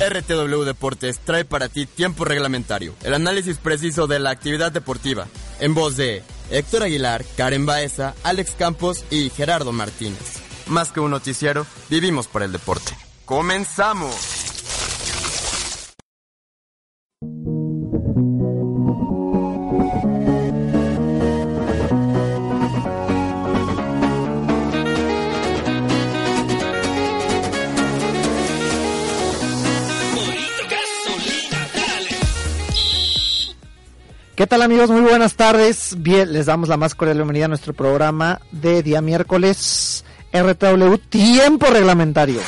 RTW Deportes trae para ti tiempo reglamentario, el análisis preciso de la actividad deportiva, en voz de Héctor Aguilar, Karen Baeza, Alex Campos y Gerardo Martínez. Más que un noticiero, vivimos por el deporte. ¡Comenzamos! ¿Qué tal amigos? Muy buenas tardes. Bien, les damos la más cordial bienvenida a nuestro programa de día miércoles RTW Tiempo Reglamentario.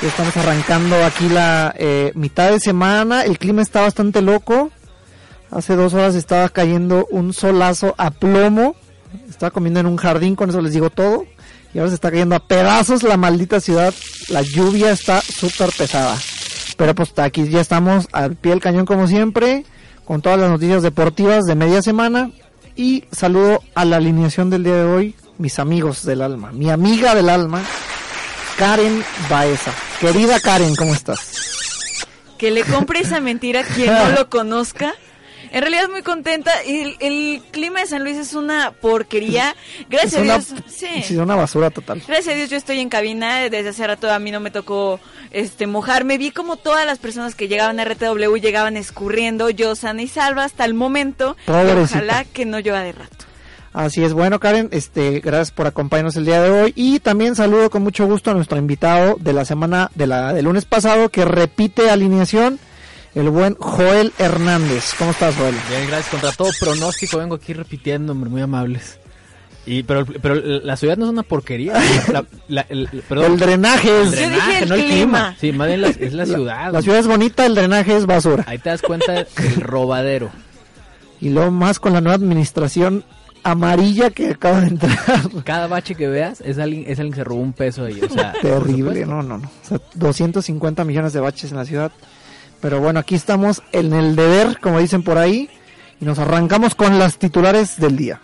Estamos arrancando aquí la eh, mitad de semana. El clima está bastante loco. Hace dos horas estaba cayendo un solazo a plomo. Estaba comiendo en un jardín, con eso les digo todo. Y ahora se está cayendo a pedazos la maldita ciudad. La lluvia está súper pesada. Pero pues aquí ya estamos al pie del cañón como siempre con todas las noticias deportivas de media semana y saludo a la alineación del día de hoy, mis amigos del alma, mi amiga del alma, Karen Baeza. Querida Karen, ¿cómo estás? Que le compre esa mentira a quien no lo conozca. En realidad muy contenta. El, el clima de San Luis es una porquería. Gracias a Dios. Sí. Es una basura total. Gracias a Dios yo estoy en cabina. Desde hace rato a mí no me tocó este mojarme. Vi como todas las personas que llegaban a RTW llegaban escurriendo. Yo sana y salva hasta el momento. Ojalá que no llueva de rato. Así es, bueno Karen, este, gracias por acompañarnos el día de hoy y también saludo con mucho gusto a nuestro invitado de la semana de la del lunes pasado que repite alineación el buen Joel Hernández. ¿Cómo estás, Joel? Bien, gracias. Contra todo pronóstico vengo aquí repitiendo, muy amables. Y, pero, pero la ciudad no es una porquería. el, drenaje es. El drenaje, no el clima. Sí, más bien es la ciudad. La, ciudad es bonita, el drenaje es basura. Ahí te das cuenta del robadero. Y luego más con la nueva administración amarilla que acaba de entrar. Cada bache que veas es alguien, es alguien que se robó un peso ahí. O sea, Terrible, no, no, no. O sea, 250 millones de baches en la ciudad. Pero bueno, aquí estamos en el deber, como dicen por ahí, y nos arrancamos con las titulares del día.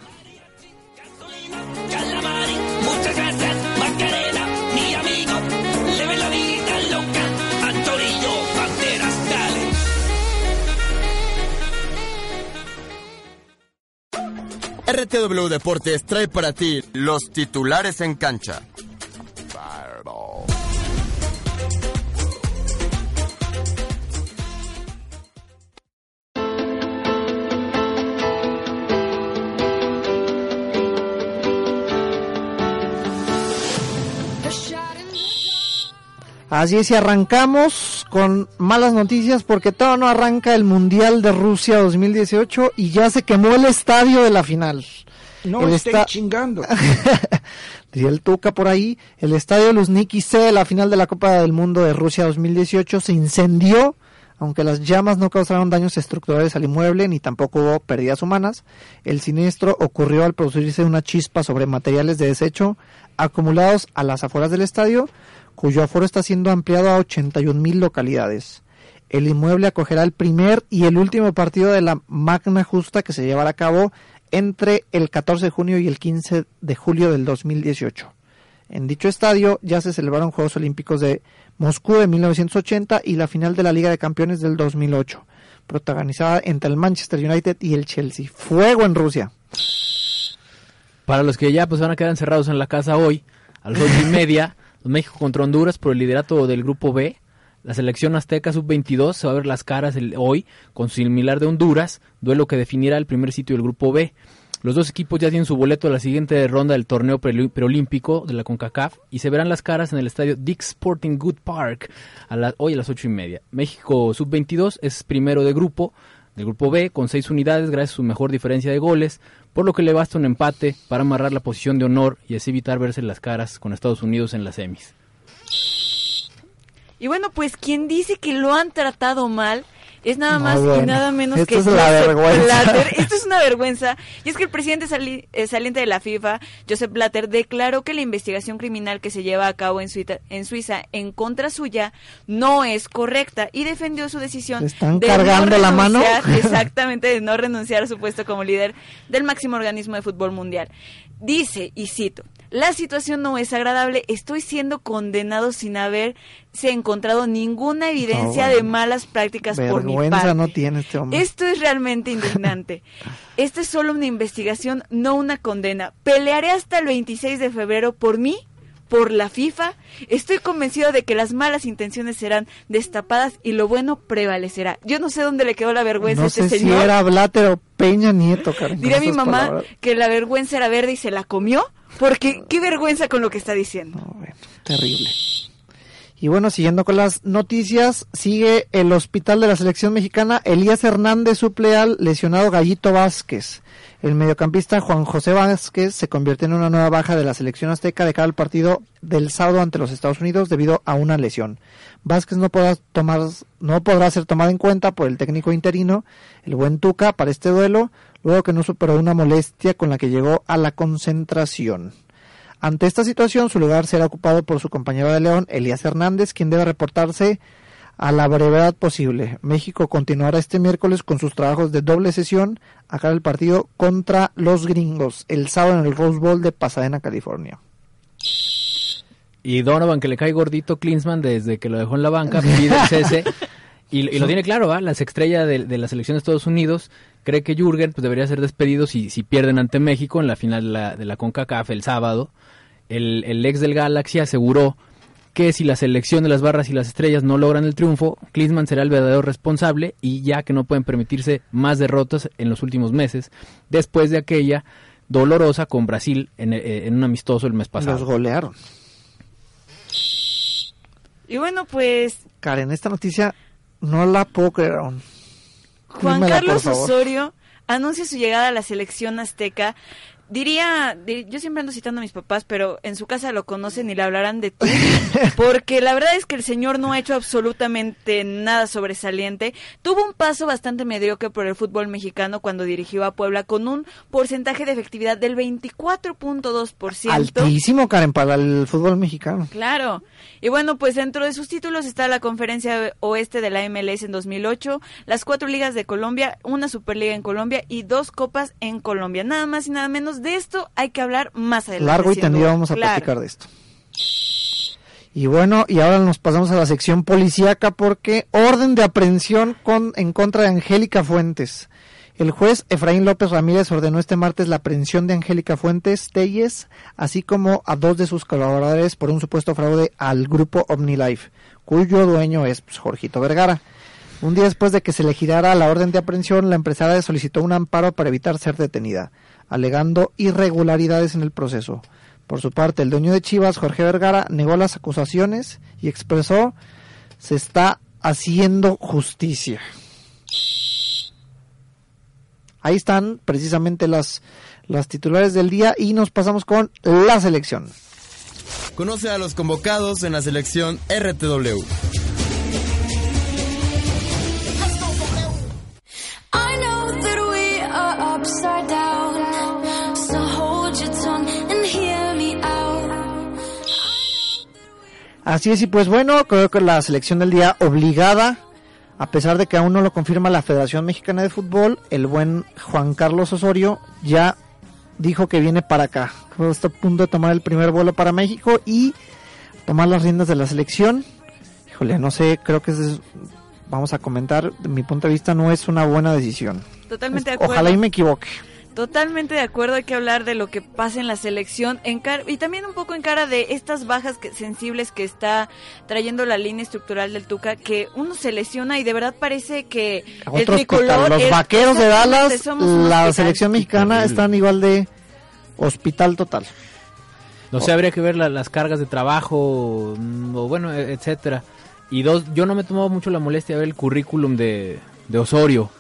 RTW Deportes trae para ti los titulares en cancha. Así es, y arrancamos con malas noticias porque todo no arranca el Mundial de Rusia 2018 y ya se quemó el estadio de la final. No el estoy chingando. Diría el Tuca por ahí. El estadio Luzniki C, la final de la Copa del Mundo de Rusia 2018, se incendió. Aunque las llamas no causaron daños estructurales al inmueble ni tampoco hubo pérdidas humanas, el siniestro ocurrió al producirse una chispa sobre materiales de desecho acumulados a las afueras del estadio, cuyo aforo está siendo ampliado a 81 mil localidades. El inmueble acogerá el primer y el último partido de la Magna Justa que se llevará a cabo entre el 14 de junio y el 15 de julio del 2018. En dicho estadio ya se celebraron Juegos Olímpicos de Moscú de 1980 y la final de la Liga de Campeones del 2008, protagonizada entre el Manchester United y el Chelsea. Fuego en Rusia. Para los que ya pues van a quedar encerrados en la casa hoy, a las ocho y media, México contra Honduras por el liderato del Grupo B. La selección azteca sub-22 se va a ver las caras hoy con similar de Honduras, duelo que definirá el primer sitio del Grupo B. Los dos equipos ya tienen su boleto a la siguiente ronda del torneo preolímpico de la CONCACAF y se verán las caras en el estadio Dick Sporting Good Park a hoy a las ocho y media. México sub-22 es primero de grupo, del grupo B, con seis unidades gracias a su mejor diferencia de goles, por lo que le basta un empate para amarrar la posición de honor y así evitar verse las caras con Estados Unidos en las semis. Y bueno, pues quien dice que lo han tratado mal es nada más y nada menos Esto que es la vergüenza. Esto es una vergüenza. Y es que el presidente eh, saliente de la FIFA, Joseph Blatter, declaró que la investigación criminal que se lleva a cabo en Suiza en, Suiza, en contra suya no es correcta y defendió su decisión están de cargando la mano. Exactamente, de no renunciar a su puesto como líder del máximo organismo de fútbol mundial. Dice, y cito, la situación no es agradable, estoy siendo condenado sin haberse encontrado ninguna evidencia de malas prácticas por mi parte. no tiene este hombre. Esto es realmente indignante. Esto es solo una investigación, no una condena. Pelearé hasta el 26 de febrero por mí por la FIFA, estoy convencido de que las malas intenciones serán destapadas y lo bueno prevalecerá. Yo no sé dónde le quedó la vergüenza a este sé señor. Si era Blatter o Peña Nieto, Karen. Diría mi mamá que la vergüenza era verde y se la comió, porque qué vergüenza con lo que está diciendo. terrible. Y bueno, siguiendo con las noticias, sigue el hospital de la selección mexicana. Elías Hernández suple al lesionado Gallito Vázquez. El mediocampista Juan José Vázquez se convierte en una nueva baja de la selección azteca de cara al partido del sábado ante los Estados Unidos debido a una lesión. Vázquez no podrá, tomar, no podrá ser tomado en cuenta por el técnico interino, el buen Tuca, para este duelo, luego que no superó una molestia con la que llegó a la concentración. Ante esta situación, su lugar será ocupado por su compañero de León, Elías Hernández, quien debe reportarse a la brevedad posible. México continuará este miércoles con sus trabajos de doble sesión acá el partido contra los gringos, el sábado en el Rose Bowl de Pasadena, California. Y Donovan, que le cae gordito Klinsman desde que lo dejó en la banca, pide el cese. Y, lo tiene claro, ¿va? Las estrellas de, la selección de Estados Unidos cree que Jürgen pues, debería ser despedido si, si pierden ante México en la final de la, de la CONCACAF el sábado el, ex del Galaxy aseguró que si la selección de las barras y las estrellas no logran el triunfo, Klinsmann será el verdadero responsable y ya que no pueden permitirse más derrotas en los últimos meses, después de aquella dolorosa con Brasil en, eh, en un amistoso el mes pasado. Los golearon. Y bueno, pues... Karen, esta noticia no la puedo creer Juan Carlos Osorio anuncia su llegada a la selección azteca diría, yo siempre ando citando a mis papás, pero en su casa lo conocen y le hablarán de tú, porque la verdad es que el señor no ha hecho absolutamente nada sobresaliente. Tuvo un paso bastante mediocre por el fútbol mexicano cuando dirigió a Puebla con un porcentaje de efectividad del 24.2%. Altísimo, Karen, para el fútbol mexicano. Claro. Y bueno, pues dentro de sus títulos está la conferencia oeste de la MLS en 2008, las cuatro ligas de Colombia, una Superliga en Colombia y dos copas en Colombia. Nada más y nada menos de esto hay que hablar más adelante. Largo y tendido vamos a platicar de esto. Y bueno, y ahora nos pasamos a la sección policíaca porque orden de aprehensión con, en contra de Angélica Fuentes. El juez Efraín López Ramírez ordenó este martes la aprehensión de Angélica Fuentes Telles, así como a dos de sus colaboradores por un supuesto fraude al grupo OmniLife, cuyo dueño es pues, Jorgito Vergara. Un día después de que se le girara la orden de aprehensión, la empresaria solicitó un amparo para evitar ser detenida, alegando irregularidades en el proceso. Por su parte, el dueño de Chivas, Jorge Vergara, negó las acusaciones y expresó se está haciendo justicia. Ahí están precisamente las, las titulares del día y nos pasamos con la selección. Conoce a los convocados en la selección RTW. Así es, y pues bueno, creo que la selección del día obligada a pesar de que aún no lo confirma la Federación Mexicana de Fútbol, el buen Juan Carlos Osorio ya dijo que viene para acá. Está a punto de tomar el primer vuelo para México y tomar las riendas de la selección. Híjole, no sé, creo que es, vamos a comentar, de mi punto de vista no es una buena decisión. Totalmente de acuerdo. Ojalá y me equivoque. Totalmente de acuerdo, hay que hablar de lo que pasa en la selección en y también un poco en cara de estas bajas sensibles que está trayendo la línea estructural del Tuca, que uno se lesiona y de verdad parece que el tricolor... Los vaqueros de Dallas, la selección mexicana están igual de hospital total. No sé, habría que ver las cargas de trabajo, mm, o bueno, e, etcétera. Y dos, yo no me he tomado mucho la molestia de ver el currículum de, de Osorio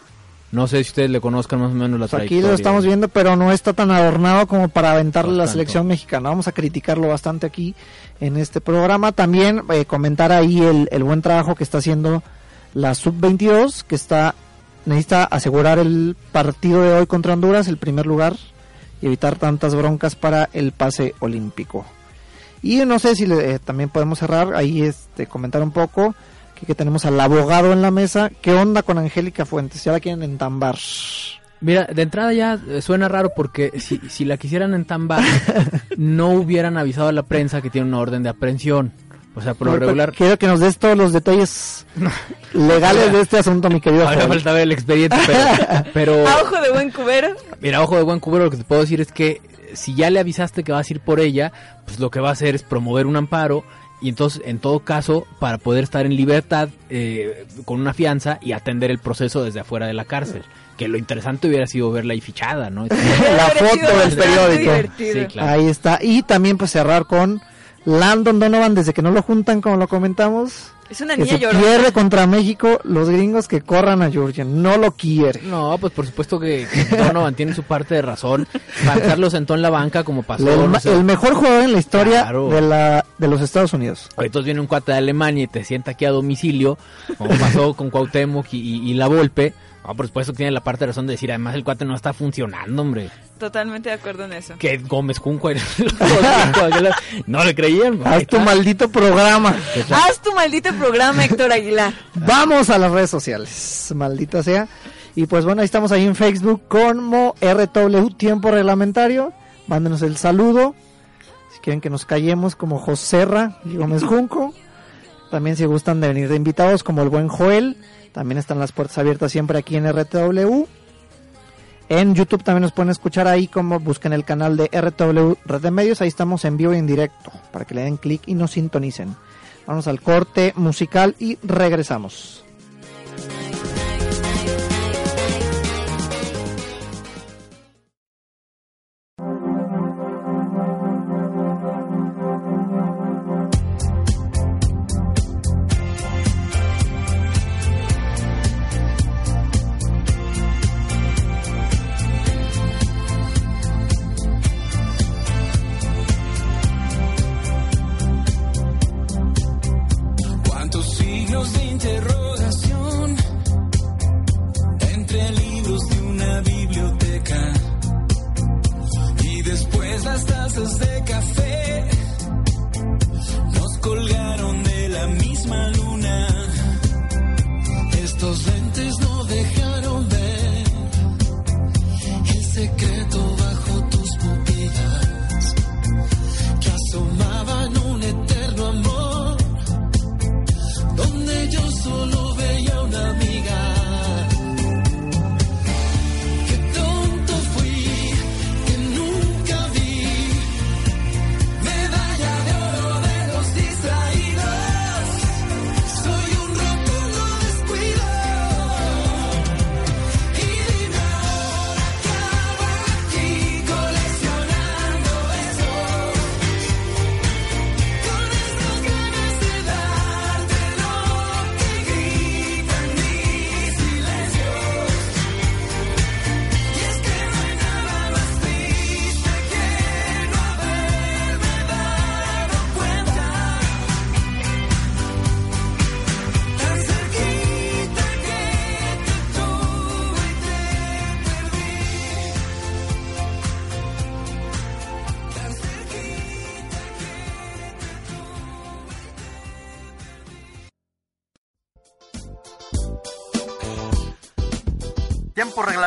No sé si ustedes le conozcan más o menos la pues Aquí lo estamos viendo, pero no está tan adornado como para aventarle la selección mexicana. Vamos a criticarlo bastante aquí en este programa. También eh, comentar ahí el, el buen trabajo que está haciendo la sub-22, que está necesita asegurar el partido de hoy contra Honduras, el primer lugar, y evitar tantas broncas para el pase olímpico. Y no sé si le, eh, también podemos cerrar ahí este comentar un poco que, tenemos al abogado en la mesa. ¿Qué onda con Angélica Fuentes? Ya la quieren entambar. Mira, de entrada ya eh, suena raro porque si, si la quisieran entambar, no hubieran avisado a la prensa que tiene una orden de aprehensión. O sea, por lo regular. Quiero que nos des todos los detalles legales de este asunto, mi querido. Ahora falta ver el expediente, pero, A ojo de buen cubero. Mira, ojo de buen cubero, lo que te puedo decir es que si ya le avisaste que vas a ir por ella, pues lo que va a hacer es promover un amparo y entonces, en todo caso, para poder estar en libertad eh, con una fianza y atender el proceso desde afuera de la cárcel. Que lo interesante hubiera sido verla ahí fichada, ¿no? la foto del periódico. Ahí está. Y también pues cerrar con Landon Donovan, desde que no lo juntan, como lo comentamos, es una niña que se pierde contra México, los gringos que corran a Georgia, no lo quiere. No, pues por supuesto que, Donovan tiene su parte de razón. Van lo sentó en la banca como pasó. El, mejor jugador en la historia de, la, de los Estados Unidos. Ahorita viene un cuate de Alemania y te sienta aquí a domicilio, como pasó con Cuauhtémoc y, y la Volpe no, por supuesto que tiene la parte de razón de decir, además el cuate no está funcionando, hombre. Totalmente de acuerdo en eso. Que Gómez Junco no le creían. Haz tu maldito programa. Haz tu maldito programa, Héctor Aguilar. Vamos a las redes sociales, maldita sea. Y pues bueno, ahí estamos ahí en Facebook como RW Tiempo Reglamentario. Mándenos el saludo. Si quieren que nos callemos como Joserra y Gómez Junco. También si gustan de venir de invitados como el buen Joel. También están las puertas abiertas siempre aquí en RTW. En YouTube también nos pueden escuchar ahí como busquen el canal de RTW Red de Medios. Ahí estamos en vivo y en directo para que le den clic y nos sintonicen. Vamos al corte musical y regresamos.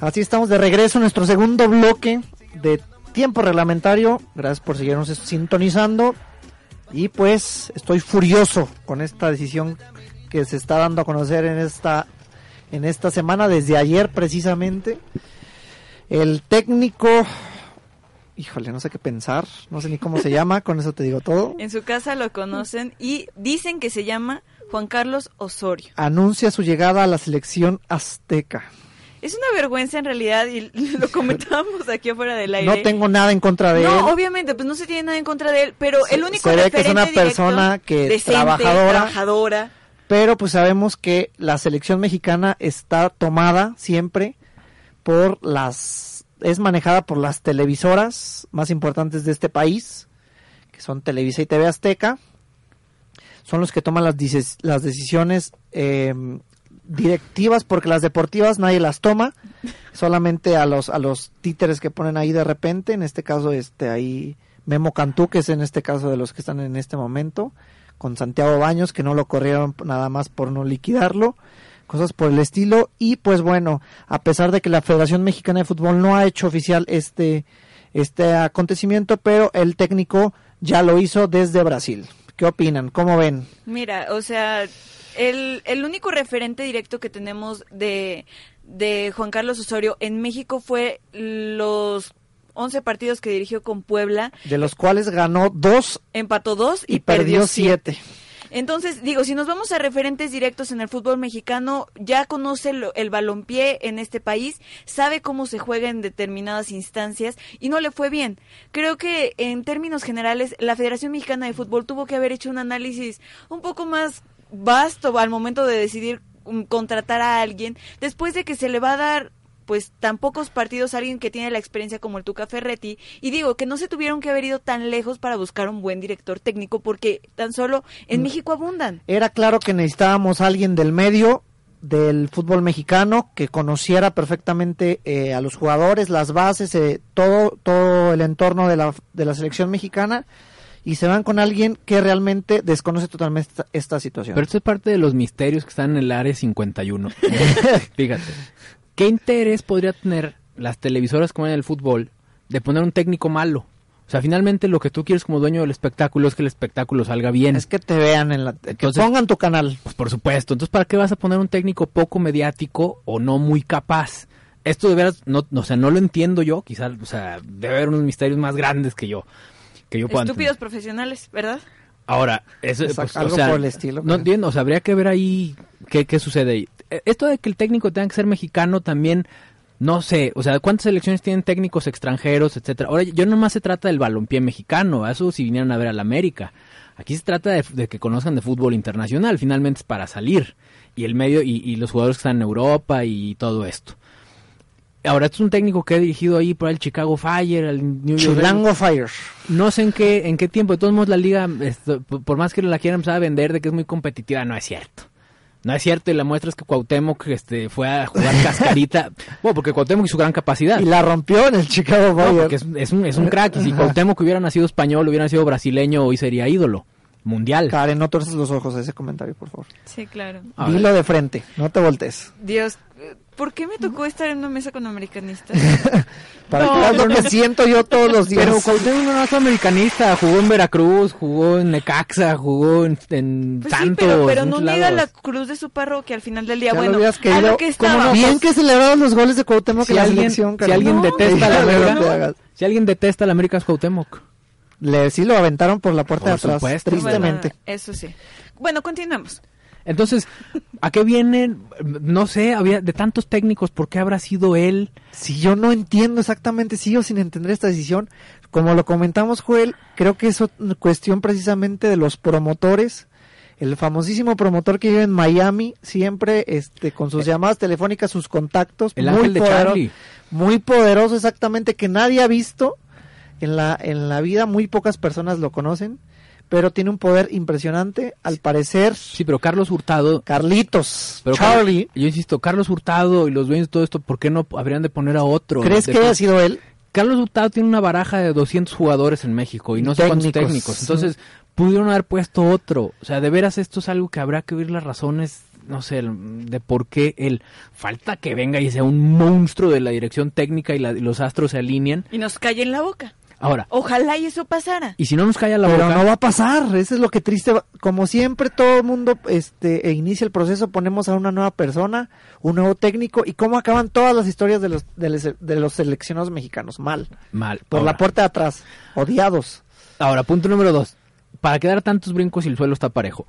Así estamos de regreso en nuestro segundo bloque de tiempo reglamentario. Gracias por seguirnos sintonizando. Y pues estoy furioso con esta decisión que se está dando a conocer en esta en esta semana, desde ayer precisamente. El técnico, híjole, no sé qué pensar, no sé ni cómo se llama, con eso te digo todo. En su casa lo conocen y dicen que se llama Juan Carlos Osorio. Anuncia su llegada a la selección azteca. Es una vergüenza en realidad y lo comentábamos aquí afuera del aire. No tengo nada en contra de él. No, obviamente, pues no se tiene nada en contra de él, pero el único se ve que es una persona que trabajadora, trabajadora. Pero pues sabemos que la selección mexicana está tomada siempre por las es manejada por las televisoras más importantes de este país, que son Televisa y TV Azteca. Son los que toman las, las decisiones eh, directivas porque las deportivas nadie las toma, solamente a los a los títeres que ponen ahí de repente, en este caso este ahí Memo Cantú, que es en este caso de los que están en este momento, con Santiago Baños, que no lo corrieron nada más por no liquidarlo, cosas por el estilo, y pues bueno, a pesar de que la Federación Mexicana de Fútbol no ha hecho oficial este, este acontecimiento, pero el técnico ya lo hizo desde Brasil. ¿Qué opinan? ¿Cómo ven? Mira, o sea, el, el único referente directo que tenemos de, de Juan Carlos Osorio en México fue los 11 partidos que dirigió con Puebla. De los cuales ganó dos. Empató dos y, perdió siete. Entonces, digo, si nos vamos a referentes directos en el fútbol mexicano, ya conoce el, el balompié en este país, sabe cómo se juega en determinadas instancias y no le fue bien. Creo que en términos generales, la Federación Mexicana de Fútbol tuvo que haber hecho un análisis un poco más vasto al momento de decidir um, contratar a alguien, después de que se le va a dar pues tan pocos partidos a alguien que tiene la experiencia como el Tuca Ferretti y digo que no se tuvieron que haber ido tan lejos para buscar un buen director técnico porque tan solo en mm. México abundan. Era claro que necesitábamos a alguien del medio del fútbol mexicano que conociera perfectamente eh, a los jugadores, las bases, eh, todo todo el entorno de la, de la selección mexicana y se van con alguien que realmente desconoce totalmente esta, situación. Pero esto es parte de los misterios que están en el área 51. Fíjate, ¿qué interés podría tener las televisoras como en el fútbol de poner un técnico malo? O sea, finalmente lo que tú quieres como dueño del espectáculo es que el espectáculo salga bien. Es que te vean en la... que pongan tu canal. Pues por supuesto. Entonces, ¿para qué vas a poner un técnico poco mediático o no muy capaz? Esto de veras, no, o sea, no lo entiendo yo. Quizás, o sea, debe haber unos misterios más grandes que yo. Estúpidos profesionales, ¿verdad? Ahora, eso, pues, algo por el estilo. No entiendo, o sea, habría que ver ahí qué, qué sucede ahí. E, esto de que el técnico tenga que ser mexicano también, no sé, o sea, ¿cuántas selecciones tienen técnicos extranjeros, etcétera? Ahora, yo nomás se trata del balompié mexicano, eso si vinieran a ver al América. Aquí se trata de, que conozcan de fútbol internacional, finalmente es para salir. Y el medio, y, y los jugadores que están en Europa y todo esto. Ahora, es un técnico que ha dirigido ahí por el Chicago Fire, el New York Chicago Fire. No sé en qué, en qué tiempo. De todos modos, la liga, por más que la quieran empezar a vender de que es muy competitiva, no es cierto. No es cierto, y la muestra es que Cuauhtémoc este, fue a jugar cascarita. bueno, porque Cuauhtémoc y su gran capacidad. Y la rompió en el Chicago Fire. es, un, es un crack. Y si Cuauhtémoc hubiera nacido español, hubiera nacido brasileño, hoy sería ídolo mundial. Karen, no torces los ojos a ese comentario, por favor. Sí, claro. Dilo de frente, no te voltees. Dios, ¿Por qué me tocó estar en una mesa con americanistas? Para no, me siento yo todos los días. Pero Cuauhtémoc no es americanista, jugó en Veracruz, jugó en Necaxa, jugó en, en pues Santos. Sí, pero, no niega la cruz de su parroquia al final del día. bueno, a lo que estaba. Bien que celebraron los goles de Cuauhtémoc si en la alguien, selección. Si alguien detesta la América, si alguien detesta la América es Cuauhtémoc. Le, sí lo aventaron por la puerta de atrás, supuesto. tristemente. eso sí. Bueno, continuamos. Entonces, ¿a qué viene? No sé, había de tantos técnicos, ¿por qué habrá sido él? Si yo no entiendo exactamente, sigo sin entender esta decisión. Como lo comentamos, Joel, creo que es cuestión precisamente de los promotores. El famosísimo promotor que vive en Miami, siempre este, con sus eh. llamadas telefónicas, sus contactos. El muy de Charlie. Muy poderoso, exactamente, que nadie ha visto en la, en la vida, muy pocas personas lo conocen pero tiene un poder impresionante, al parecer. Sí, pero Carlos Hurtado. Carlitos. Pero Charlie. yo insisto, Carlos Hurtado y los dueños de todo esto, ¿por qué no habrían de poner a otro? ¿Crees que haya sido él? Carlos Hurtado tiene una baraja de 200 jugadores en México y no sé cuántos técnicos. Entonces, pudieron haber puesto otro. O sea, de veras esto es algo que habrá que ver las razones, no sé, de por qué él. Falta que venga y sea un monstruo de la dirección técnica y, la, y los astros se alineen. Y nos calle en la boca. Ahora. Ojalá y eso pasara. Y si no nos calla la Pero boca. no va a pasar, eso es lo que triste. Como siempre, todo el mundo este, e inicia el proceso, ponemos a una nueva persona, un nuevo técnico, y cómo acaban todas las historias de los, de, les- de los seleccionados mexicanos. Mal. Mal. Por Ahora. la puerta de atrás. Odiados. Ahora, punto número dos. Para quedar tantos brincos y el suelo está parejo.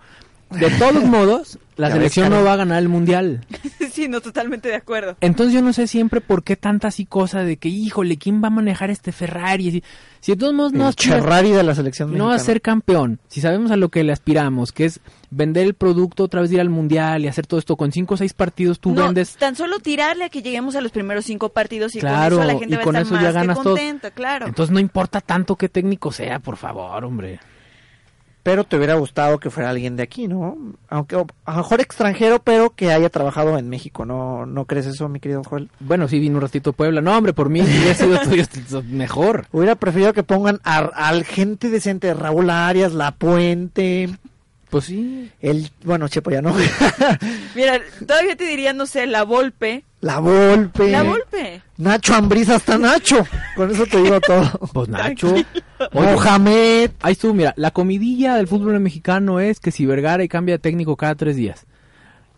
De todos modos, la Ya selección no va a ganar el mundial. sí, no, totalmente de acuerdo. Entonces yo no sé siempre por qué tanta así cosa de que, híjole, ¿quién va a manejar este Ferrari? Si, si de todos modos no el aspiras- Ferrari de la selección no va a mexicana. ser campeón, si sabemos a lo que le aspiramos, que es vender el producto, otra vez ir al mundial y hacer todo esto con cinco o seis partidos, tú no, vendes. tan solo tirarle a que lleguemos a los primeros cinco partidos y Claro, con eso la gente y va con a eso estar ya más que ganas todo. claro. Entonces no importa tanto qué técnico sea, por favor, hombre. Pero te hubiera gustado que fuera alguien de aquí, ¿no? Aunque a lo mejor extranjero, pero que haya trabajado en México, ¿no? ¿No crees eso, mi querido Joel? Bueno, sí vino un ratito a Puebla. No, hombre, por mí hubiera sido todo mejor. Hubiera preferido que pongan a, al gente decente, Raúl Arias, La Puente, Pues sí. el, bueno, Chepo ya no, Mira, todavía te diría, no sé, la Volpe. La Volpe, La Volpe. Nacho Ambriz hasta Nacho, con eso te digo todo. Pues Nacho. Oye, Mohamed, ahí estuvo, mira, la comidilla del fútbol mexicano es que si Vergara y cambia de técnico cada tres días.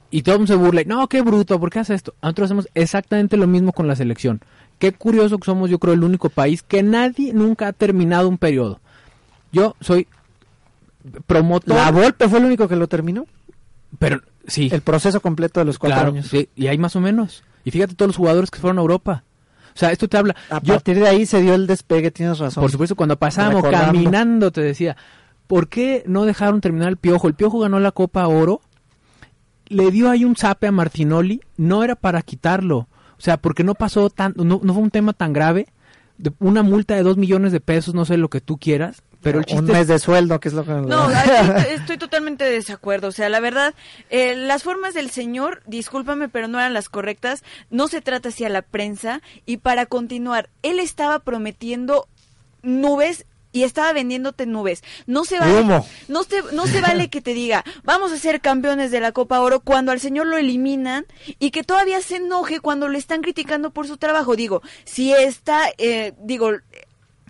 Y todo el mundo se burla. y, No, qué bruto, ¿por qué hace esto? Nosotros hacemos exactamente lo mismo con la selección. Qué curioso que somos, yo creo, el único país que nadie nunca ha terminado un periodo. Yo soy promotor. La Volpe fue el único que lo terminó, Pero sí. el proceso completo de los cuatro Claro, años. sí, y hay más o menos. Y fíjate todos los jugadores que fueron a Europa. O sea, esto te habla. A Yo, partir de ahí se dio el despegue, tienes razón. por supuesto, cuando pasábamos caminando, te decía, ¿por qué no dejaron terminar el Piojo? El Piojo ganó la Copa Oro, le dio ahí un zape a Martinoli, no era para quitarlo. O sea, porque no pasó tan, no, no fue un tema tan grave. De una multa de dos millones de pesos, no sé lo que tú quieras, pero el un mes de sueldo, que es lo que... No, estoy totalmente de desacuerdo. O sea, la verdad, eh, las formas del señor, discúlpame, pero no eran las correctas. No se trata así a la prensa. Y para continuar, él estaba prometiendo nubes y estaba vendiéndote nubes. No se vale, Humo. no se, no se vale que te diga, vamos a ser campeones de la Copa Oro cuando al señor lo eliminan y que todavía se enoje cuando le están criticando por su trabajo. Digo, si está, eh, digo,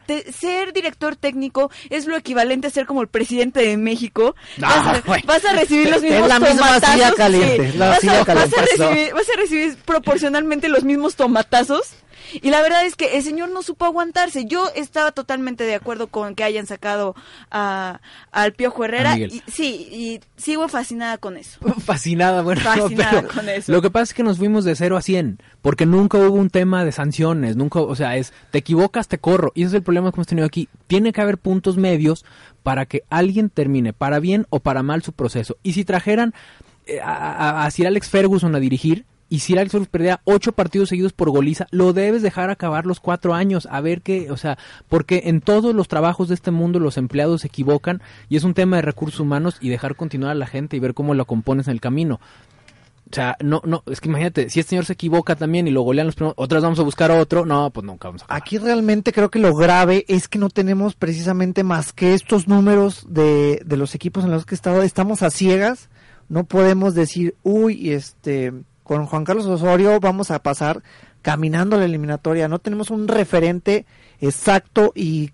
te- ser director técnico es lo equivalente a ser como el presidente de México. Vas, a- güey. vas a recibir los mismos la misma tomatazos. silla caliente, sí. la Vas, silla a, vas a recibir, vas a recibir proporcionalmente los mismos tomatazos. Y la verdad es que el señor no supo aguantarse. Yo estaba totalmente de acuerdo con que hayan sacado a, al Piojo Herrera. Y, sí, y sigo fascinada con eso. Fascinada, bueno, Fascinada pero con eso. lo que pasa es que nos fuimos de 0 a 100, porque nunca hubo un tema de sanciones, nunca, o sea, es, te equivocas, te corro, y ese es el problema que hemos tenido aquí. Tiene que haber puntos medios para que alguien termine, para bien o para mal, su proceso. Y si trajeran eh, a, a- a Sir Alex Ferguson a dirigir, y Sir Alex Ferguson perdía ocho partidos seguidos por goliza, lo debes dejar acabar los cuatro años, a ver qué, o sea, porque en todos los trabajos de este mundo los empleados se equivocan, y es un tema de recursos humanos y dejar continuar a la gente y ver cómo lo compones en el camino. O sea, no, no, es que imagínate, si este señor se equivoca también y lo golean los primeros, otras vamos a buscar a otro, no, pues nunca vamos a. Aquí realmente creo que lo grave es que no tenemos precisamente más que estos números de, de los equipos en los que estado, estamos a ciegas, no podemos decir, uy, este, con Juan Carlos Osorio vamos a pasar caminando la eliminatoria, no tenemos un referente exacto y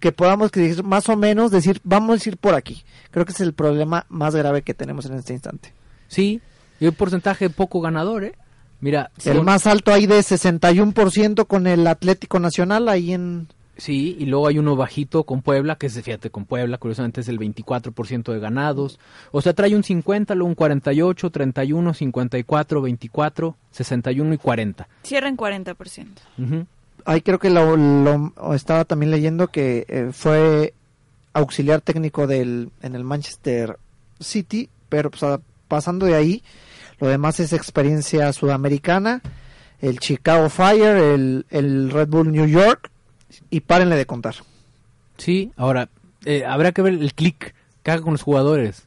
que podamos decir, más o menos decir, vamos a ir por aquí. Creo que es el problema más grave que tenemos en este instante. Sí, y un porcentaje poco ganador, ¿eh? Mira, El más alto ahí de 61% con el Atlético Nacional ahí en Sí, y luego hay uno bajito con Puebla, que es, fíjate, con Puebla, curiosamente es el 24% de ganados. O sea, trae un 50, luego un 48, 31, 54, 24, 61 y 40. Cierra en 40%. Ujú. Ahí creo que lo, lo- estaba también leyendo que eh, fue auxiliar técnico del en el Manchester City, pero pues, a- pasando de ahí, lo demás es experiencia sudamericana, el Chicago Fire, el, el Red Bull New York, y párenle de contar. Sí, ahora, eh, habrá que ver el click que haga con los jugadores.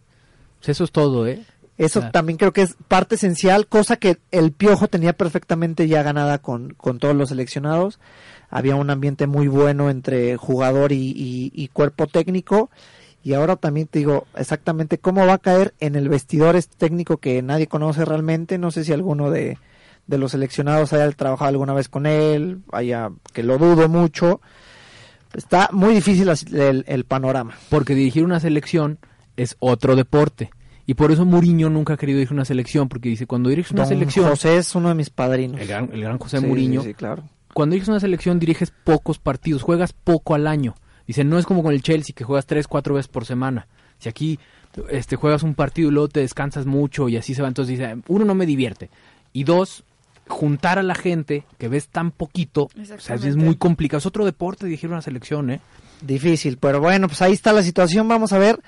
Pues eso es todo, ¿eh? Eso Claro. también creo que es parte esencial, cosa que el Piojo tenía perfectamente ya ganada con, con todos los seleccionados. Había un ambiente muy bueno entre jugador y, y- y cuerpo técnico. Y ahora también te digo exactamente cómo va a caer en el vestidor este técnico que nadie conoce realmente. No sé si alguno de, de los seleccionados haya trabajado alguna vez con él, haya, que lo dudo mucho. Está muy difícil el, el panorama. Porque dirigir una selección es otro deporte. Y por eso Muriño nunca ha querido dirigir una selección, porque dice, cuando diriges una selección... José es uno de mis padrinos. El gran, el gran José Muriño. Sí, claro. Cuando diriges una selección diriges pocos partidos, juegas poco al año. Dice, no es como con el Chelsea, que juegas tres, cuatro veces por semana. Si aquí este, juegas un partido y luego te descansas mucho y así se va, entonces dice, uno, no me divierte. Y dos, juntar a la gente que ves tan poquito, o sea, es muy complicado. Es otro deporte dirigir una selección, ¿eh? Difícil, pero bueno, pues ahí está la situación. Vamos a ver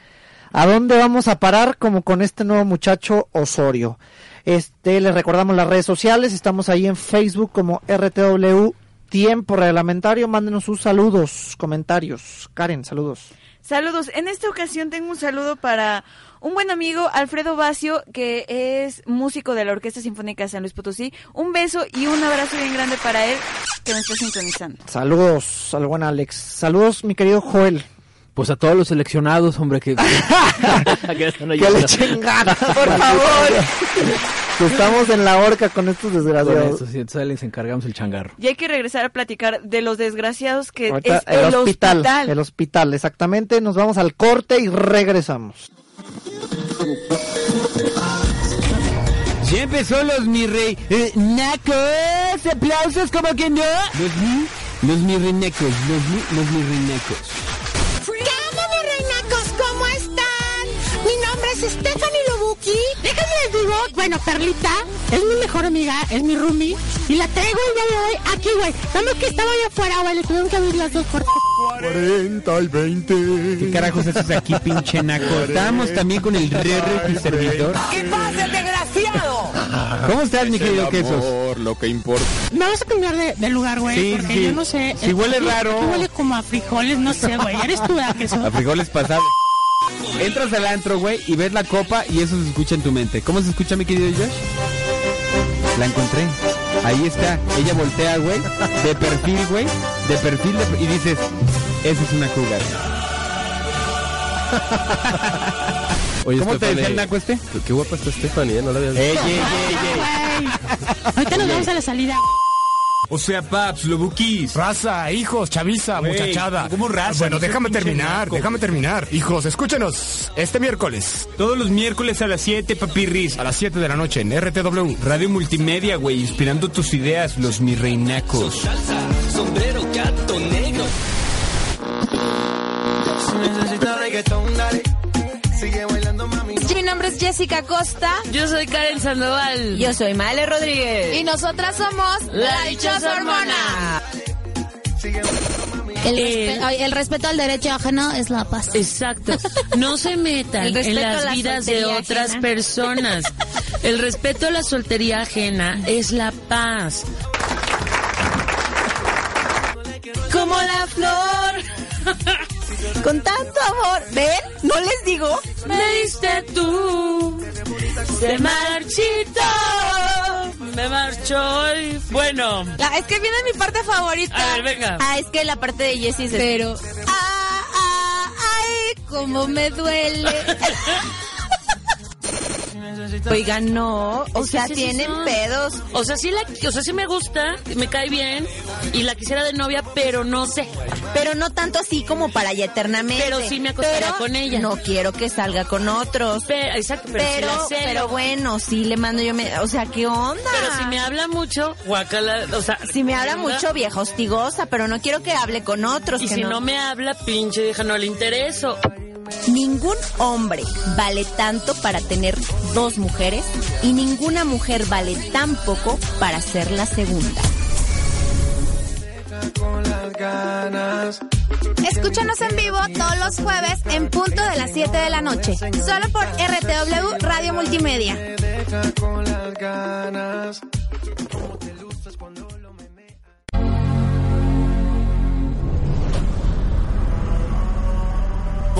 a dónde vamos a parar como con este nuevo muchacho Osorio. Este, les recordamos las redes sociales, estamos ahí en Facebook como RTW Tiempo Reglamentario, mándenos sus saludos, comentarios. Karen, saludos. Saludos. En esta ocasión tengo un saludo para un buen amigo, Alfredo Bacio, que es músico de la Orquesta Sinfónica de San Luis Potosí. Un beso y un abrazo bien grande para él que me está sintonizando. Saludos al buen Alex. Saludos, mi querido Joel. Pues a todos los seleccionados, hombre, que, que, le echen ganas, por favor. estamos en la horca con estos desgraciados. Con eso, sí, les encargamos el changarro. Y hay que regresar a platicar de los desgraciados que es el, hospital, El hospital, exactamente. Nos vamos al corte y regresamos. Ya empezó los mi rey eh, nacos. Aplausos como que no. Los mi, los mi renecos, los mi, los mi renecos. Stephanie Lobuki. Déjenme les digo, bueno, Perlita es mi mejor amiga, es mi roomie. Y la traigo el día de hoy aquí, güey. Vamos que estaba allá afuera, güey. Le tuvieron que abrir las dos puertas. 40 y 20. ¿Qué carajos haces aquí, pinche naco? Estábamos también con el re y servidor. ¿Qué pasa, desgraciado? ¿Cómo estás, mi querido Quesos? lo que importa. Me vas a cambiar de, lugar, güey. Sí, porque yo no sé. Si huele raro. huele como a frijoles, no sé, güey. Eres tú, ¿verdad, Quesos? A frijoles pasados. Entras al antro, güey, y ves la copa y eso se escucha en tu mente. ¿Cómo se escucha, mi querido Josh? La encontré. Ahí está. Ella voltea, güey, de perfil, güey, de perfil, y dices, esa es una cougar. Oye, ¿Cómo te decía el naco este? Qué guapa está Stephanie, ¿eh? No la había visto. ¡Ey, ey, ey, ey! Ahorita nos vamos a la salida. O sea, paps, lobuquis. Raza, hijos, chaviza, muchachada. ¿Cómo raza? Bueno, déjame terminar, déjame terminar. Hijos, escúchenos. Este miércoles. Todos los miércoles a las 7, papirris. A las 7 de la noche en RTW. Radio Multimedia, güey. Inspirando tus ideas, los mi reinacos. sombrero, gato negro. Es Jessica Costa. Yo soy Karen Sandoval. Yo soy Male Rodríguez. Y nosotras somos La Dichosa Hormona. El, respeto al derecho ajeno es la paz. Exacto. No se metan en las vidas de otras personas. El respeto a la soltería ajena es la paz. Como la flor. Con tanto amor. ¿Ven? ¿No les digo? Me diste tú. Se marchito. Me marchó hoy. Bueno. es que viene mi parte favorita. A ver, venga. Ah, es que la parte de Jessie se... Pero... Ah, ah, ay, cómo me duele. Oigan, no, o sea, tienen pedos. O sea, sí la, o sea, sí me gusta, me cae bien y la quisiera de novia, pero no sé. Pero no tanto así como para ya eternamente. Pero sí me acostaría con ella. No quiero que salga con otros. Pero, exacto, pero, pero, bueno, sí le mando yo, me, o sea, ¿qué onda? Pero si me habla mucho, guacala, o sea, si me habla mucho vieja hostigosa, pero no quiero que hable con otros. Y si no... me habla, pinche vieja, no le intereso. Ningún hombre vale tanto para tener dos mujeres y ninguna mujer vale tan poco para ser la segunda. Escúchanos en vivo todos los jueves en punto de las 7 de la noche, solo por RTW Radio Multimedia.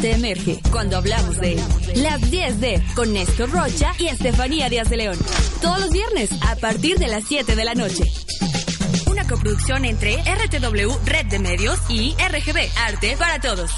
Deporte emerge cuando hablamos de Las 10 de con Néstor Rocha y Estefanía Díaz de León. Todos los viernes a partir de las 7 de la noche. Una coproducción entre RTW Red de Medios y RGB Arte para Todos.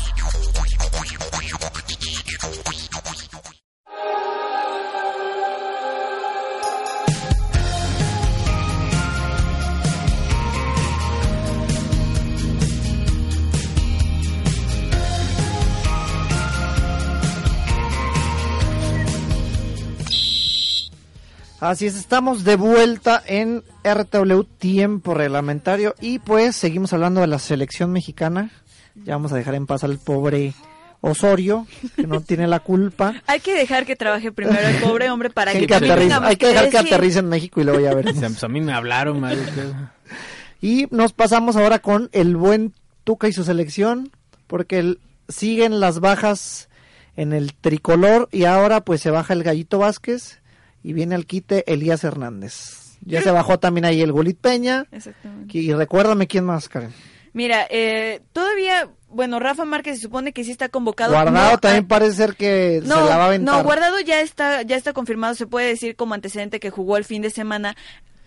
Así es, estamos de vuelta en RTW Tiempo Reglamentario y pues seguimos hablando de la selección mexicana. Ya vamos a dejar en paz al pobre Osorio, que no tiene la culpa. Hay que dejar que trabaje primero el pobre hombre para que, Hay que dejar que aterrice en México y luego ya ver. Pues a mí me hablaron mal. Y nos pasamos ahora con el buen Tuca y su selección, porque siguen las bajas en el tricolor y ahora pues se baja el Gallito Vázquez y viene al quite Elías Hernández. Ya se bajó también ahí el Gulit Peña. Exactamente. Y recuérdame quién más, Karen. Mira, eh, todavía, bueno, Rafa Márquez se supone que sí está convocado. Guardado también parece ser que se la va a aventar. No, Guardado ya está, ya está confirmado, se puede decir como antecedente que jugó el fin de semana.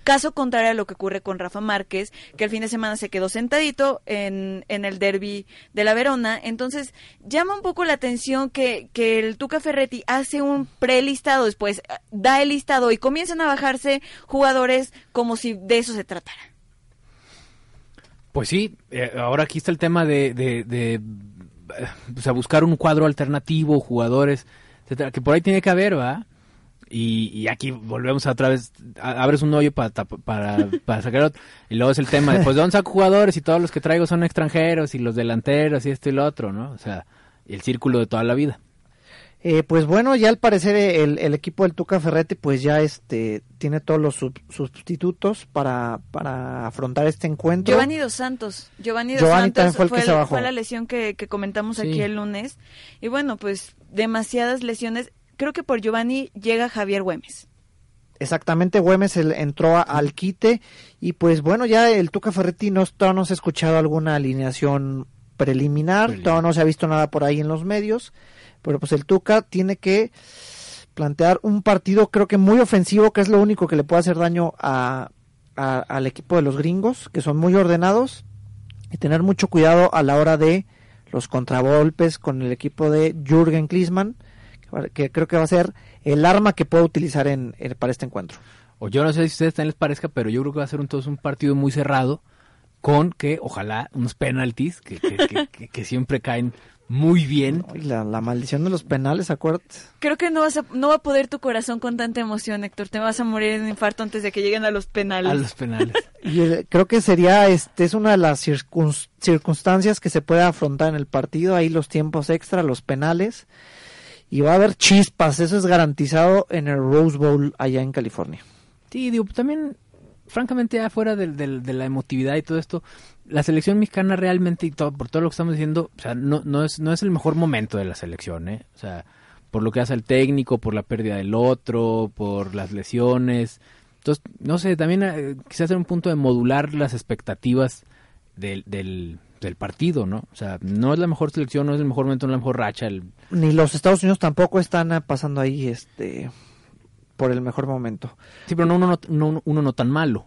Caso contrario a lo que ocurre con Rafa Márquez, que el fin de semana se quedó sentadito en, en el derby de la Verona. Entonces, llama un poco la atención que, que el Tuca Ferretti hace un prelistado, después da el listado y comienzan a bajarse jugadores como si de eso se tratara. Pues sí, eh, ahora aquí está el tema de, de, de eh, buscar un cuadro alternativo, jugadores, etcétera, que por ahí tiene que haber, ¿va? Y, aquí volvemos a otra vez, abres un hoyo para, para, para sacar otro. Y luego es el tema de, pues, ¿de dónde saco jugadores? Y todos los que traigo son extranjeros y los delanteros y esto y lo otro, ¿no? O sea, el círculo de toda la vida. Eh, pues bueno, ya al parecer el, el, equipo del Tuca Ferretti pues ya este tiene todos los sustitutos para, para afrontar este encuentro. Giovanni Dos Santos, Giovanni Dos Santos fue, fue, la lesión que, que comentamos aquí el lunes. Y bueno, pues demasiadas lesiones creo que por Giovanni llega Javier Güemes. Exactamente, Güemes entró al quite y pues bueno, ya el Tuca Ferretti no, todavía no se ha escuchado alguna alineación preliminar, todavía no se ha visto nada por ahí en los medios, pero pues el Tuca tiene que plantear un partido creo que muy ofensivo, que es lo único que le puede hacer daño a, al equipo de los gringos, que son muy ordenados, y tener mucho cuidado a la hora de los contragolpes con el equipo de Jürgen Klinsmann, que creo que va a ser el arma que pueda utilizar en, para este encuentro. O yo no sé si a ustedes también les parezca, pero yo creo que va a ser un, un partido muy cerrado con que, ojalá, unos penaltis que, que, siempre caen muy bien. la, maldición de los penales, acuérdate. Creo que no, vas a, no va a poder tu corazón con tanta emoción, Héctor. Te vas a morir en un infarto antes de que lleguen a los penales. A los penales. y eh, creo que sería, este, es una de las circunstancias que se puede afrontar en el partido. Ahí los tiempos extra, los penales y va a haber chispas, eso es garantizado en el Rose Bowl allá en California. Sí, digo, también, francamente, afuera de la emotividad y todo esto, la selección mexicana realmente, y todo, por todo lo que estamos diciendo, o sea, no, no, es, no es el mejor momento de la selección, ¿eh? O sea, por lo que hace el técnico, por la pérdida del otro, por las lesiones. Entonces, no sé, también eh, quizás ser un punto de modular las expectativas del, del partido, ¿no? O sea, no es la mejor selección, no es el mejor momento, no es la mejor racha. Ni los Estados Unidos tampoco están pasando ahí este por el mejor momento. Sí, pero no uno no, uno no tan malo.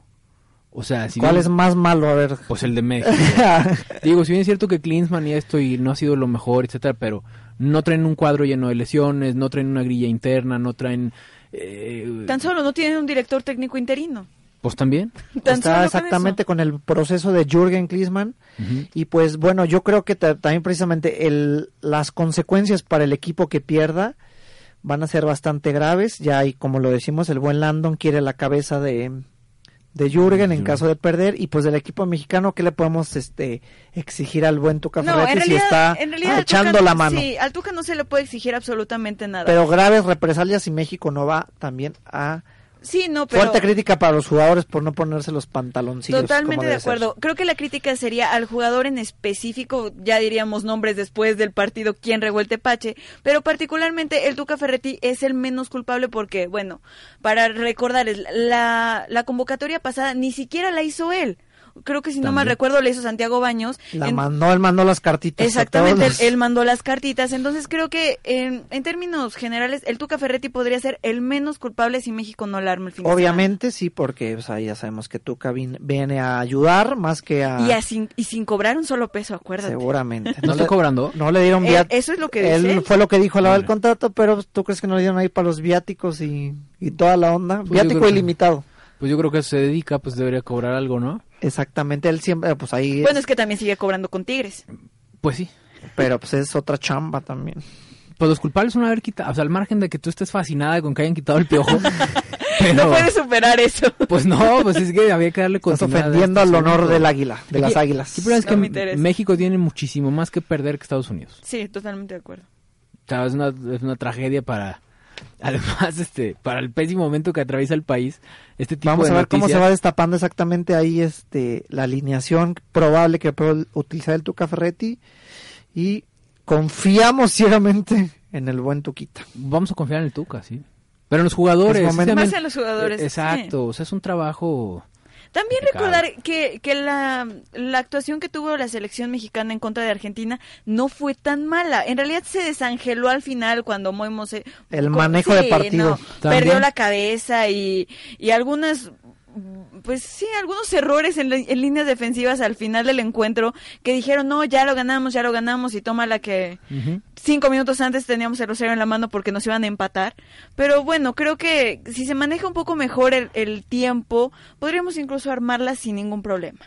O sea, si ¿cuál es más malo? A ver. Pues el de México. Digo, si bien es cierto que Klinsmann y esto y no ha sido lo mejor, etcétera, pero no traen un cuadro lleno de lesiones, no traen una grilla interna, no traen. Eh... Tan solo no tienen un director técnico interino. Pues también. Está exactamente con, el proceso de Jürgen Klinsmann. Y pues bueno, yo creo que también precisamente el, las consecuencias para el equipo que pierda van a ser bastante graves. Ya y como lo decimos, el buen Landon quiere la cabeza de, de Jürgen en caso de perder. Y pues del equipo mexicano, ¿qué le podemos este exigir al buen Tuca no, si está echando la mano? Sí, al Tuca no se le puede exigir absolutamente nada. Pero graves represalias si México no va también a Sí, no, pero... Fuerte crítica para los jugadores por no ponerse los pantaloncillos. Totalmente de acuerdo. Creo que la crítica sería al jugador en específico, ya diríamos nombres después del partido, quién regó el tepache, pero particularmente el Tuca Ferretti es el menos culpable porque, bueno, para recordarles, la, la convocatoria pasada ni siquiera la hizo él. Creo que si no mal recuerdo le hizo Santiago Baños. La mandó, él mandó las cartitas. Exactamente, él, mandó las cartitas. Entonces creo que en, en, términos generales el Tuca Ferretti podría ser el menos culpable si México no la arma el fin Obviamente sí, porque o sea, ya sabemos que Tuca viene a ayudar más que a... Y, sin, y sin cobrar un solo peso, acuérdate. Seguramente. ¿No, está cobrando? No le dieron viáticos. eso es lo que dice. Él fue lo que dijo al lado del contrato, pero ¿tú crees que no le dieron ahí para los viáticos y, y toda la onda? Pues Viático ilimitado. pues yo creo que se dedica, pues debería cobrar algo, ¿no? Exactamente, él siempre, pues ahí... Bueno, es que también sigue cobrando con Tigres. Pues sí. Pero pues es otra chamba también. Pues los culpables son haber quitado, o sea, al margen de que tú estés fascinada con que hayan quitado el piojo. No puedes superar eso. Pues no, pues es que había que darle Estás ofendiendo al honor del águila, de las águilas. Sí, pero es que México tiene muchísimo más que perder que Estados Unidos. Sí, totalmente de acuerdo. O sea, es una, es una tragedia para, además, este, para el pésimo momento que atraviesa el país, este tipo Vamos a ver cómo se va destapando exactamente ahí, este, la alineación probable que puede utilizar el Tuca Ferretti y confiamos ciegamente en el buen Tuquita. Vamos a confiar en el Tuca, sí. Pero en los jugadores. Más en los jugadores. Exacto, o sea, es un trabajo... También recordar que, que la, la, actuación que tuvo la selección mexicana en contra de Argentina no fue tan mala. En realidad se desangeló al final cuando Moemos... El manejo de partido. perdió la cabeza y, y algunas pues sí, algunos errores en, líneas defensivas al final del encuentro que dijeron, no, ya lo ganamos, ya lo ganamos y toma la que cinco minutos antes teníamos el rosario en la mano porque nos iban a empatar. Pero bueno, creo que si se maneja un poco mejor el, el tiempo, podríamos incluso armarla sin ningún problema.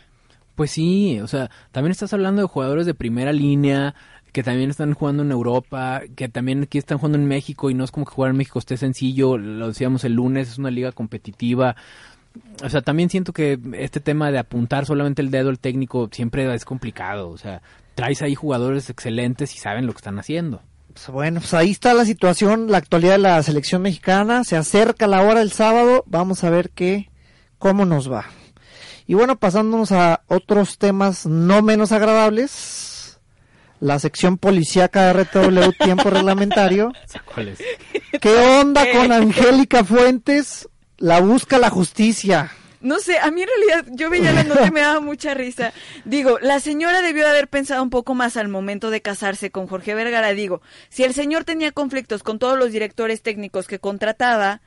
Pues sí, o sea, también estás hablando de jugadores de primera línea, que también están jugando en Europa, que también aquí están jugando en México y no es como que jugar en México esté sencillo, lo decíamos el lunes, es una liga competitiva o sea, también siento que este tema de apuntar solamente el dedo al técnico siempre es complicado. O sea, traes ahí jugadores excelentes y saben lo que están haciendo. Pues bueno, pues ahí está la situación, la actualidad de la selección mexicana. Se acerca la hora del sábado. Vamos a ver qué, cómo nos va. Y bueno, pasándonos a otros temas no menos agradables. La sección policíaca de RTW Tiempo Reglamentario. ¿Cuál es? ¿Qué onda con Angélica Fuentes? La busca la justicia. No sé, a mí en realidad yo veía la nota y me daba mucha risa. Digo, la señora debió haber pensado un poco más al momento de casarse con Jorge Vergara. Digo, si el señor tenía conflictos con todos los directores técnicos que contrataba,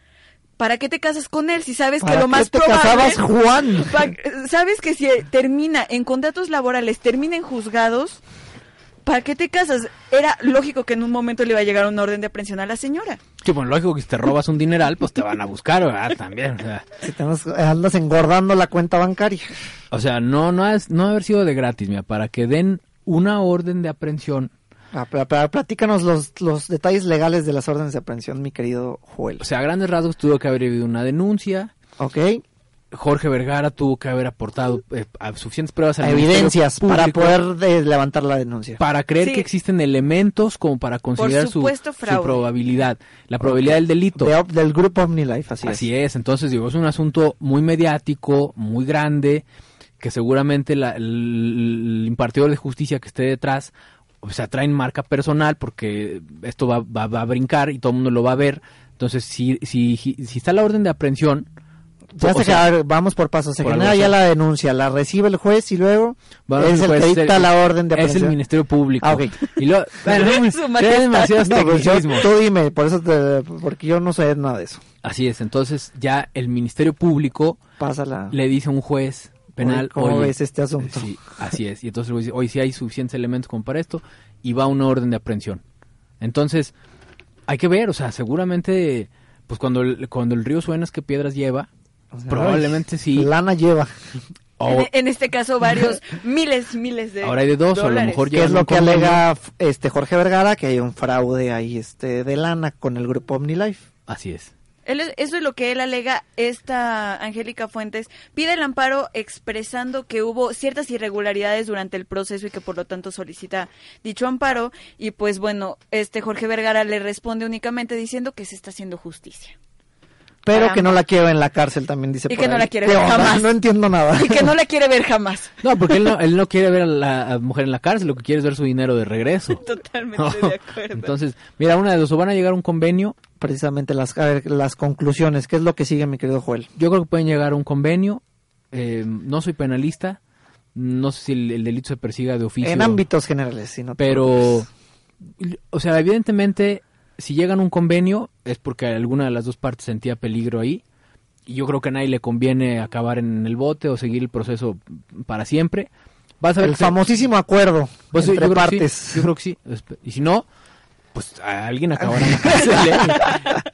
¿para qué te casas con él si sabes que lo más te probable casabas, Juan? sabes que si termina en contratos laborales, termina en juzgados, ¿para qué te casas? Era lógico que en un momento le iba a llegar un orden de aprehensión a la señora. Sí, bueno, lógico que si te robas un dineral, pues te van a buscar, ¿verdad? También, o sea. Si te andas engordando la cuenta bancaria. O sea, no, no, es, no haber sido de gratis, mira, para que den una orden de aprehensión. Ah, pero, platícanos los, los detalles legales de las órdenes de aprehensión, mi querido Joel. O sea, a grandes rasgos tuvo que haber habido una denuncia. Ok. Jorge Vergara tuvo que haber aportado eh, suficientes pruebas al evidencias para poder eh, levantar la denuncia. para creer que existen elementos como para considerar su, probabilidad la probabilidad del delito. Del grupo OmniLife así, así es. entonces digo es un asunto muy mediático muy grande que seguramente el, impartidor de justicia que esté detrás o sea traen marca personal porque esto va, va, a brincar y todo el mundo lo va a ver. Entonces si si si está la orden de aprehensión ya se vamos por pasos. Se genera ya la denuncia, la recibe el juez y luego es el que dicta la orden de aprehensión. Es el Ministerio Público. Ah, Y luego, demasiados no, tú dime, por eso porque yo no sé nada de eso. Así es, entonces ya el Ministerio Público le dice a un juez penal, ¿cómo ves este asunto? Sí, así es. Y entonces dice, hoy sí hay suficientes elementos como para esto y va una orden de aprehensión. Entonces, hay que ver, o sea, seguramente, pues cuando el, cuando el río suena es que piedras lleva, Probablemente sí. Lana lleva. en, este caso varios miles, miles de Ahora hay de dos, o a lo mejor ¿Qué es lo que alega este Jorge Vergara? Que hay un fraude ahí este de lana con el grupo OmniLife. Así es. eso es lo que él alega, esta Angélica Fuentes pide el amparo expresando que hubo ciertas irregularidades durante el proceso y que por lo tanto solicita dicho amparo y pues bueno, este Jorge Vergara le responde únicamente diciendo que se está haciendo justicia. Pero que no la quiere ver en la cárcel también, dice. Y que no la quiere ver jamás. No entiendo nada. Y que no la quiere ver jamás. No, porque él no, él no quiere ver a la mujer en la cárcel, lo que quiere es ver su dinero de regreso. Totalmente de acuerdo. Entonces, mira, una de dos, o van a llegar a un convenio. Precisamente las, las conclusiones, ¿qué es lo que sigue mi querido Joel? Yo creo que pueden llegar a un convenio, eh, no soy penalista, no sé si el, delito se persiga de oficio. En ámbitos generales, sí, no Pero, o sea, evidentemente, si llegan a un convenio es porque alguna de las dos partes sentía peligro ahí. Y yo creo que a nadie le conviene acabar en el bote o seguir el proceso para siempre. Vas a ver el famosísimo acuerdo pues, entre partes. yo creo que sí. Y si no, pues alguien acabará en la cárcel. ¿eh?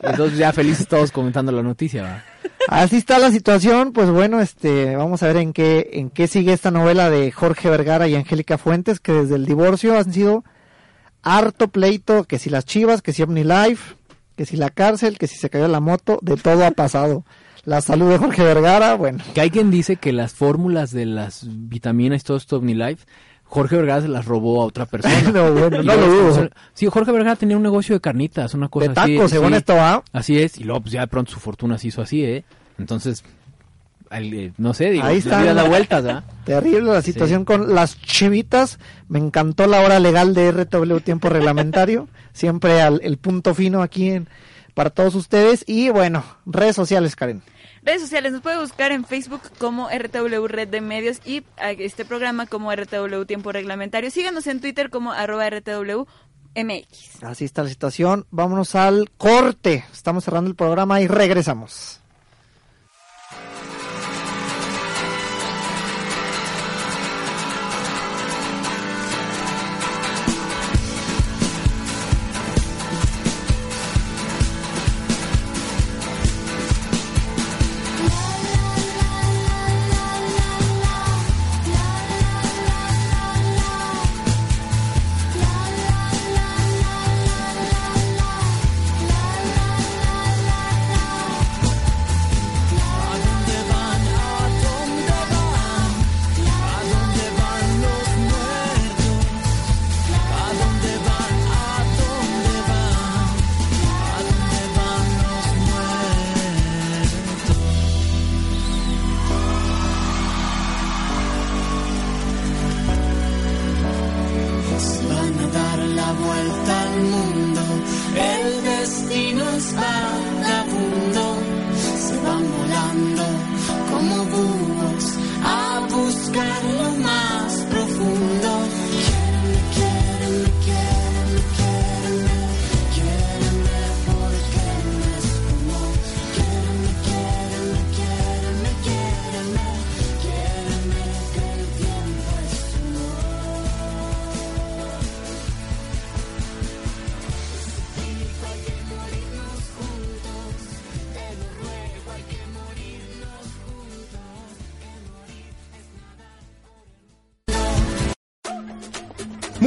Entonces ya felices todos comentando la noticia. Así está la situación, pues bueno, este, vamos a ver en qué, en qué sigue esta novela de Jorge Vergara y Angélica Fuentes, que desde el divorcio han sido harto pleito, que si las chivas, que si OmniLife, que si la cárcel, que si se cayó la moto, de todo ha pasado. La salud de Jorge Vergara, bueno. Que hay quien dice que las fórmulas de las vitaminas y todo esto OmniLife Jorge Vergara se las robó a otra persona. no, bueno, no lo dudo. Sí, Jorge Vergara tenía un negocio de carnitas, una cosa de tacos, según esto va. Así es, y luego pues ya de pronto su fortuna se hizo así, ¿eh? Entonces, eh, no sé, digo, Ahí está. la vueltas, ¿ah? Terrible la situación con las chivitas. Me encantó la hora legal de RTW Tiempo Reglamentario. Siempre al, el punto fino aquí en, para todos ustedes. Y bueno, redes sociales, Karen. Redes sociales, nos puede buscar en Facebook como RTW Red de Medios y este programa como RTW Tiempo Reglamentario. Síganos en Twitter como arroba RTW MX. Así está la situación. Vámonos al corte. Estamos cerrando el programa y regresamos.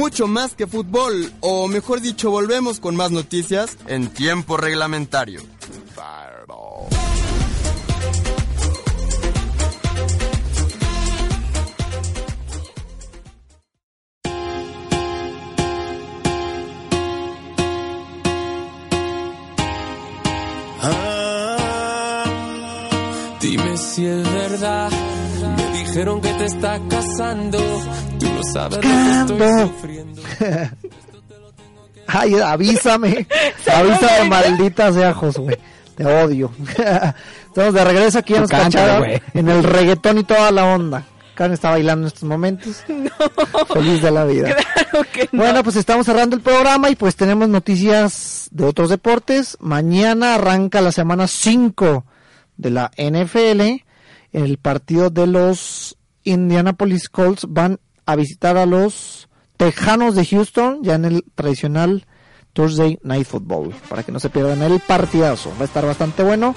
Mucho más que fútbol, o mejor dicho, volvemos con más noticias en tiempo reglamentario. Ah, dime si es verdad, me dijeron que te está casando Ay, avísame. avísame, maldita sea Josué. Te odio. Estamos de regreso aquí en en el reggaetón y toda la onda. Karen está bailando en estos momentos. Feliz de la vida. Bueno, pues estamos cerrando el programa y pues tenemos noticias de otros deportes. Mañana arranca la semana 5 de la NFL. El partido de los Indianapolis Colts van a visitar a los Tejanos de Houston, ya en el tradicional Thursday Night Football, para que no se pierdan el partidazo. Va a estar bastante bueno.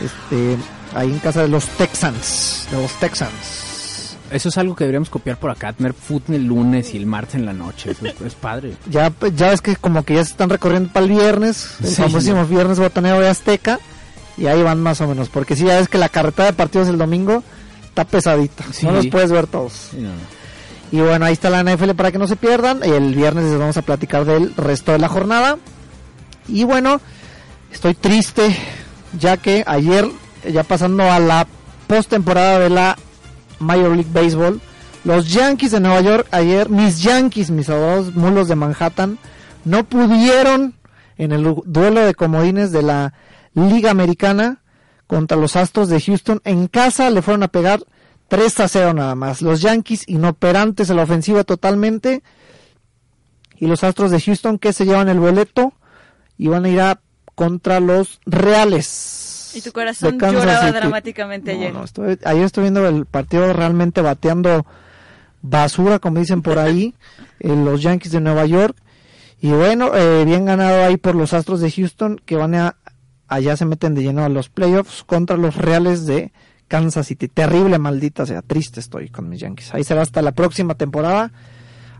Este, ahí en casa de los Texans, de los Texans. Eso es algo que deberíamos copiar por acá, tener fútbol el lunes y el martes en la noche, es, padre. Ya, ya es que como que ya se están recorriendo para el viernes, el famosísimo viernes botanero de Azteca, y ahí van más o menos, porque si ya ves que la carreta de partidos el domingo está pesadita, no los puedes ver todos. Y bueno, ahí está la NFL para que no se pierdan. El viernes les vamos a platicar del resto de la jornada. Y bueno, estoy triste ya que ayer, ya pasando a la postemporada de la Major League Baseball, los Yankees de Nueva York ayer, mis Yankees, mis adorados mulos de Manhattan, no pudieron en el duelo de comodines de la Liga Americana contra los Astros de Houston. En casa le fueron a pegar 3 a 0 nada más. Los Yankees inoperantes en la ofensiva totalmente. Y los Astros de Houston que se llevan el boleto y van a ir a contra los Reales. Y tu corazón lloraba dramáticamente ayer. No, estoy, ayer estoy viendo el partido realmente bateando basura, como dicen por ahí, los Yankees de Nueva York. Y bueno, eh, bien ganado ahí por los Astros de Houston, que van a, allá se meten de lleno a los playoffs contra los Reales de Kansas City. Terrible, maldita sea, triste estoy con mis Yankees. Ahí será hasta la próxima temporada.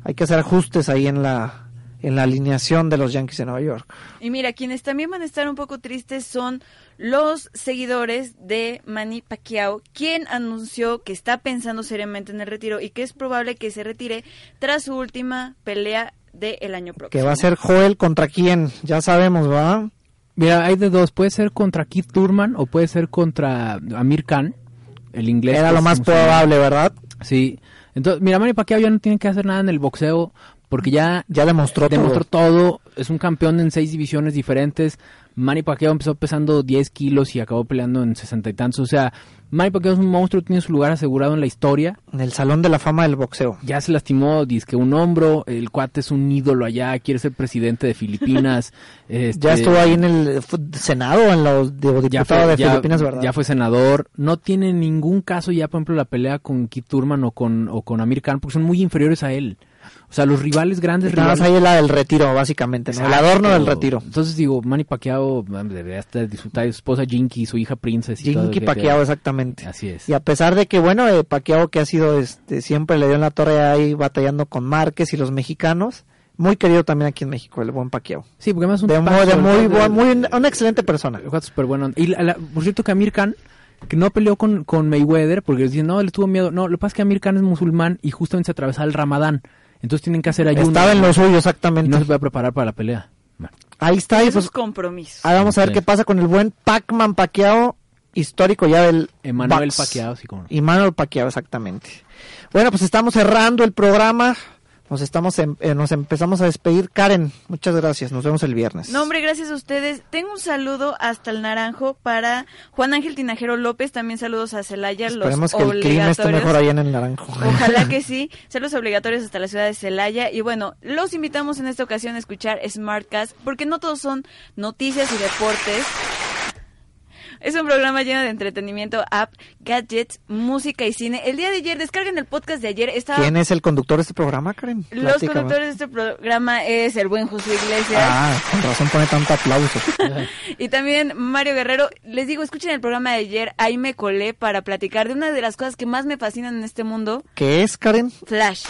Hay que hacer ajustes ahí en la en la alineación de los Yankees de Nueva York. Y mira, quienes también van a estar un poco tristes son los seguidores de Manny Pacquiao, quien anunció que está pensando seriamente en el retiro y que es probable que se retire tras su última pelea del año próximo. Que va a ser Joel contra quién, ya sabemos, ¿va? Mira, hay de dos, puede ser contra Keith Turman o puede ser contra Amir Khan, el inglés. Era lo más probable, ¿verdad? Sí. Entonces, mira, Manny Pacquiao ya no tiene que hacer nada en el boxeo porque ya, ya demostró, demostró todo. Es un campeón en seis divisiones diferentes. Manny Pacquiao empezó pesando 10 kilos y acabó peleando en sesenta y tantos. O sea, Manny Pacquiao es un monstruo, tiene su lugar asegurado en la historia. En el Salón de la Fama del Boxeo. Ya se lastimó, dice que un hombro, el cuate es un ídolo allá, quiere ser presidente de Filipinas. este, ya estuvo ahí en el Senado, en los diputados de Filipinas, ¿verdad? Ya fue senador. No tiene ningún caso ya, por ejemplo, la pelea con Keith Turman o con, o con Amir Khan, porque son muy inferiores a él. O sea, los rivales grandes. Nada más ahí la del retiro, básicamente, ¿no? El adorno del retiro. Entonces digo, Manny Pacquiao debería estar disfrutar de su esposa Jinky, su hija Princess. Y Jinky Pacquiao, exactamente. Así es. Y a pesar de que, bueno, eh, Pacquiao que ha sido, este, siempre le dio en la torre ahí batallando con Márquez y los mexicanos. Muy querido también aquí en México, el buen Pacquiao. Sí, porque además un de, muy, muy, muy, una excelente persona. Súper bueno. Y por cierto que Amir Khan que no peleó con, con Mayweather porque dicen, no, él tuvo miedo. No, lo que pasa es que Amir Khan es musulmán y justamente se atravesaba el Ramadán. Entonces tienen que hacer ayuno. Estaba en lo suyo, exactamente. no se puede preparar para la pelea. Ahí está. Esos compromisos. Ahora vamos a ver qué pasa con el buen Pac-Man Paquiao, histórico ya del Emanuel Paquiao, sí, como. Emanuel Paquiao, exactamente. Bueno, pues estamos cerrando el programa nos estamos em, eh, nos empezamos a despedir. Karen, muchas gracias. Nos vemos el viernes. No, hombre, gracias a ustedes. Tengo un saludo hasta el Naranjo para Juan Ángel Tinajero López. También saludos a Celaya, Esperemos que el clima esté mejor ahí en el Naranjo. Ojalá que sí. Saludos obligatorios hasta la ciudad de Celaya. Y bueno, los invitamos en esta ocasión a escuchar Smartcast, porque no todos son noticias y deportes. Es un programa lleno de entretenimiento, app, gadgets, música y cine. El día de ayer, descarguen el podcast de ayer. Estaba... ¿Quién es el conductor de este programa, Karen? Los conductores de este programa es el buen José Iglesias. Ah, con razón pone tanto aplauso. y también Mario Guerrero. Les digo, escuchen el programa de ayer. Ahí me colé para platicar de una de las cosas que más me fascinan en este mundo. ¿Qué es, Karen? Flash.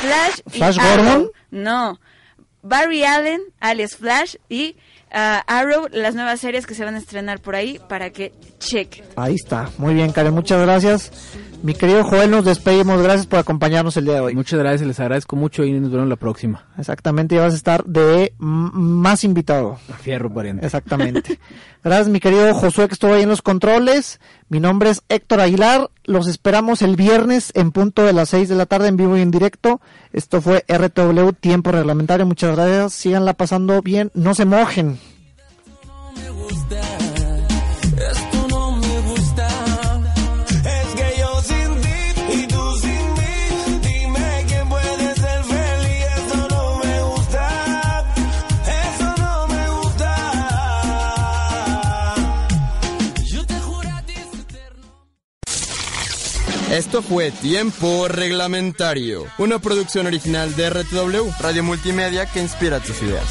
Flash. ¿Flash Gordon? No. Barry Allen, alias Flash, y Arrow, las nuevas series que se van a estrenar por ahí para que check. Ahí está. Muy bien, Karen. Muchas gracias. Mi querido Joel, nos despedimos. Gracias por acompañarnos el día de hoy. Muchas gracias, les agradezco mucho y nos vemos la próxima. Exactamente, ya vas a estar de más invitado. Fierro pariente. Exactamente. gracias, mi querido Josué, que estuvo ahí en los controles. Mi nombre es Héctor Aguilar. Los esperamos el viernes en punto de las 6 de la tarde en vivo y en directo. Esto fue RTW Tiempo Reglamentario. Muchas gracias. Síganla pasando bien. No se mojen. Esto fue Tiempo Reglamentario, una producción original de RTW, Radio Multimedia que inspira tus ideas.